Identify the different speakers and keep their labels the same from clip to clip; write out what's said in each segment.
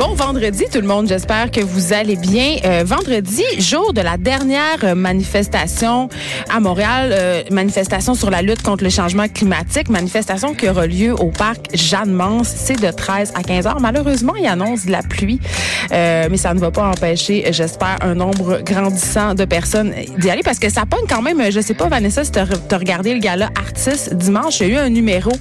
Speaker 1: Bon vendredi tout le monde, j'espère que vous allez bien. Euh, vendredi, jour de la dernière manifestation à Montréal, euh, manifestation sur la lutte contre le changement climatique, manifestation qui aura lieu au parc Jeanne-Mance, c'est de 13 à 15 heures. Malheureusement, il annonce de la pluie, euh, mais ça ne va pas empêcher, j'espère, un nombre grandissant de personnes d'y aller parce que ça pogne quand même, je sais pas Vanessa si tu as regardé le gala artiste dimanche, il y a eu un numéro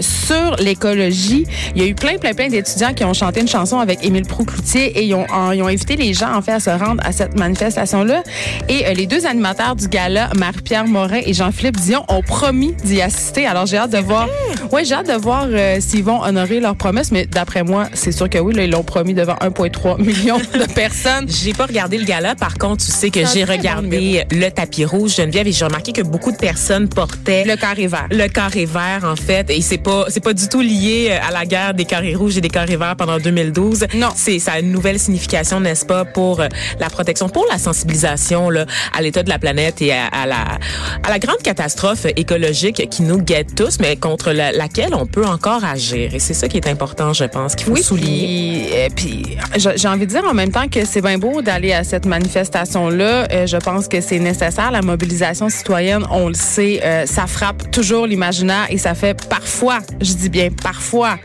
Speaker 1: sur l'écologie. Il y a eu plein plein plein d'étudiants qui ont chanté une chanson avec Émile Proucloutier et ils ont, ils ont invité les gens en fait à se rendre à cette manifestation-là. Et euh, les deux animateurs du gala, Marie-Pierre Morin et Jean-Philippe Dion, ont promis d'y assister. Alors j'ai hâte de voir. Oui, j'ai hâte de voir euh, s'ils vont honorer leur promesse, mais d'après moi, c'est sûr que oui, là, ils l'ont promis devant 1,3 million de personnes.
Speaker 2: J'ai pas regardé le gala, par contre, tu sais que j'ai regardé le tapis rouge Geneviève et j'ai remarqué que beaucoup de personnes portaient
Speaker 1: le carré vert.
Speaker 2: Le carré vert en fait, et c'est pas c'est pas du tout lié à la guerre des carrés rouges et des carrés verts pendant 2012.
Speaker 1: Non.
Speaker 2: C'est ça a une nouvelle signification, n'est-ce pas, pour euh, la protection, pour la sensibilisation là, à l'état de la planète et à, la à la grande catastrophe écologique qui nous guette tous, mais contre laquelle on peut encore agir. Et c'est ça qui est important, je pense, qu'il faut souligner.
Speaker 1: Puis, euh, j'ai envie de dire en même temps que c'est bien beau d'aller à cette manifestation-là. Euh, je pense que c'est nécessaire. La mobilisation citoyenne, on le sait, ça frappe toujours l'imaginaire et ça fait parfois, je dis bien parfois,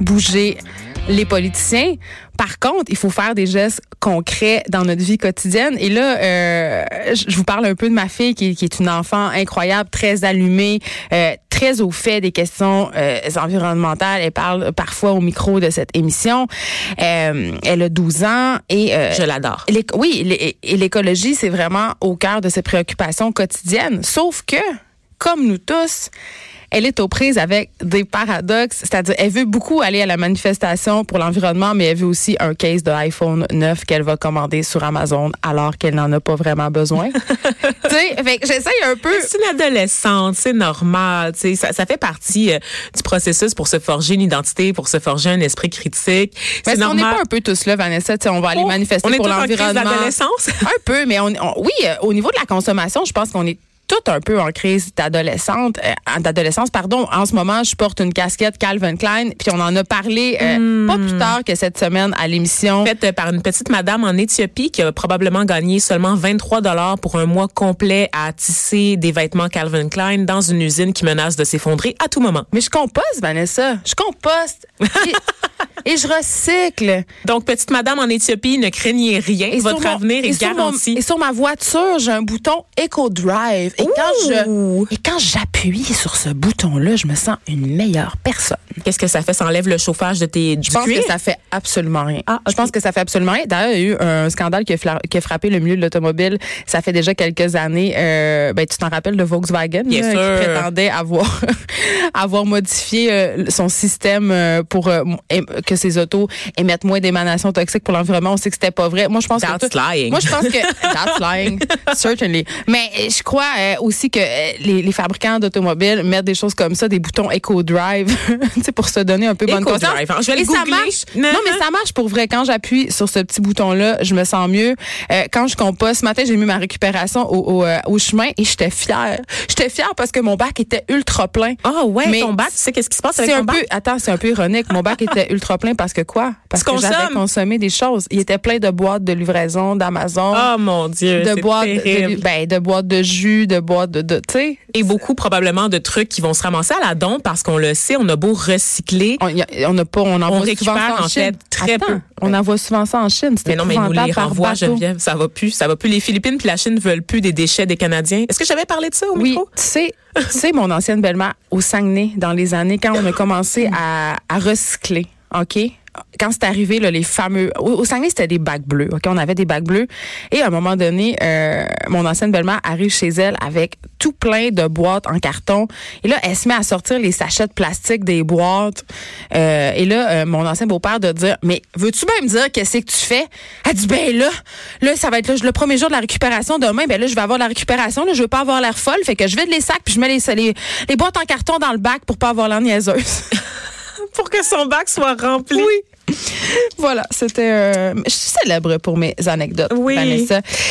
Speaker 1: bouger les politiciens. Par contre, il faut faire des gestes concrets dans notre vie quotidienne. Et là, euh, je vous parle un peu de ma fille qui, est une enfant incroyable, très allumée, euh, très au fait des questions euh, environnementales. Elle parle parfois au micro de cette émission. elle a 12 ans et
Speaker 2: je l'adore.
Speaker 1: Oui, et l'écologie, c'est vraiment au cœur de ses préoccupations quotidiennes. Sauf que, comme nous tous, elle est aux prises avec des paradoxes, c'est-à-dire elle veut beaucoup aller à la manifestation pour l'environnement, mais elle veut aussi un case de iPhone 9 qu'elle va commander sur Amazon alors qu'elle n'en a pas vraiment besoin. tu sais, fait j'essaye un peu.
Speaker 2: C'est une adolescente, c'est normal, tu sais, ça, ça, fait partie euh, du processus pour se forger une identité, pour se forger un esprit critique.
Speaker 1: C'est normal. On n'est pas un peu tous là, Vanessa, tu sais, on va aller oh, manifester pour l'environnement. un peu, mais on, oui, euh, au niveau de la consommation, je pense qu'on est tout un peu en crise d'adolescente, euh, d'adolescence, pardon. En ce moment, je porte une casquette Calvin Klein, puis on en a parlé euh, pas plus hmm. tard que cette semaine à l'émission.
Speaker 2: Faite euh, par une petite madame en Éthiopie qui a probablement gagné seulement 23 dollars pour un mois complet à tisser des vêtements Calvin Klein dans une usine qui menace de s'effondrer à tout moment.
Speaker 1: Mais je composte, Vanessa. Je composte. et, je recycle.
Speaker 2: Donc, petite madame en Éthiopie, ne craignez rien. Et Votre avenir est garanti.
Speaker 1: et sur ma voiture, j'ai un bouton Eco Drive. Et quand je et quand j'appuie sur ce bouton-là, je me sens une meilleure personne.
Speaker 2: Qu'est-ce que ça fait? Ça enlève le chauffage de tes
Speaker 1: Je pense que ça fait absolument rien. Ah, Je pense que ça fait absolument rien. D'ailleurs, il y a eu un scandale qui a, frappé le milieu de l'automobile. Ça fait déjà quelques années. Euh, ben, tu t'en rappelles de Volkswagen
Speaker 2: qui
Speaker 1: prétendait avoir avoir modifié euh, son système euh, pour que ses autos émettent moins d'émanations toxiques pour l'environnement. On sait que c'était pas vrai. Moi, je pense
Speaker 2: that's
Speaker 1: que
Speaker 2: lying.
Speaker 1: Moi, je pense que that's lying, certainly. Mais je crois aussi que les, fabricants d'automobiles mettent des choses comme ça, des boutons Eco Drive, pour se donner un peu bonne conscience.
Speaker 2: Drive, hein. Je vais
Speaker 1: Et ça marche. Non, mais ça marche pour vrai. Quand j'appuie sur ce petit bouton-là, je me sens mieux. Euh, quand je composte, ce matin, j'ai mis ma récupération au, au, euh, au chemin et j'étais fière. J'étais fière parce que mon bac était ultra plein.
Speaker 2: Ah oh, ouais, mais ton bac, tu sais qu'est-ce qui se passe avec
Speaker 1: ton
Speaker 2: un
Speaker 1: bac? Peu, attends, c'est un peu ironique. Mon bac était ultra plein plein parce que quoi? Parce que j'avais consommé des choses. Il était plein de boîtes de livraison d'Amazon.
Speaker 2: Oh mon Dieu,
Speaker 1: de boîtes de, ben, de boîtes de jus, de boîtes de, de tu sais.
Speaker 2: Et beaucoup probablement de trucs qui vont se ramasser à la don parce qu'on le sait, on a beau recycler.
Speaker 1: On, a- on a pas, on envoie souvent
Speaker 2: récupère,
Speaker 1: ça en,
Speaker 2: en
Speaker 1: Chine.
Speaker 2: fait, très
Speaker 1: Attends,
Speaker 2: peu.
Speaker 1: On envoie souvent ça en Chine.
Speaker 2: Mais non, mais nous les
Speaker 1: bateau.
Speaker 2: Geneviève. Ça va plus. Ça va plus. Les Philippines puis la Chine veulent plus des déchets des Canadiens. Est-ce que j'avais parlé de ça au
Speaker 1: Oui,
Speaker 2: micro?
Speaker 1: tu sais, tu sais, mon ancienne belle-mère au Saguenay, dans les années quand on a commencé à, à recycler, OK? Quand c'est arrivé, là, les fameux... Au, au Saguenay, c'était des bacs bleus, OK? On avait des bacs bleus. Et à un moment donné, euh, mon ancienne belle-mère arrive chez elle avec tout plein de boîtes en carton. Et là, elle se met à sortir les sachets de plastique des boîtes. Euh, et là, euh, mon ancien beau-père de dire, mais veux-tu bien me dire qu'est-ce que tu fais? Elle dit, ben là, là, ça va être le premier jour de la récupération. Demain, ben là, je vais avoir la récupération. Là, je veux pas avoir l'air folle. Fait que je vide les sacs puis je mets les, les, boîtes en carton dans le bac pour pas avoir l'air.
Speaker 2: Pour que son bac soit rempli.
Speaker 1: voilà, c'était... euh, je suis célèbre pour mes anecdotes,
Speaker 2: Oui.
Speaker 1: Vanessa.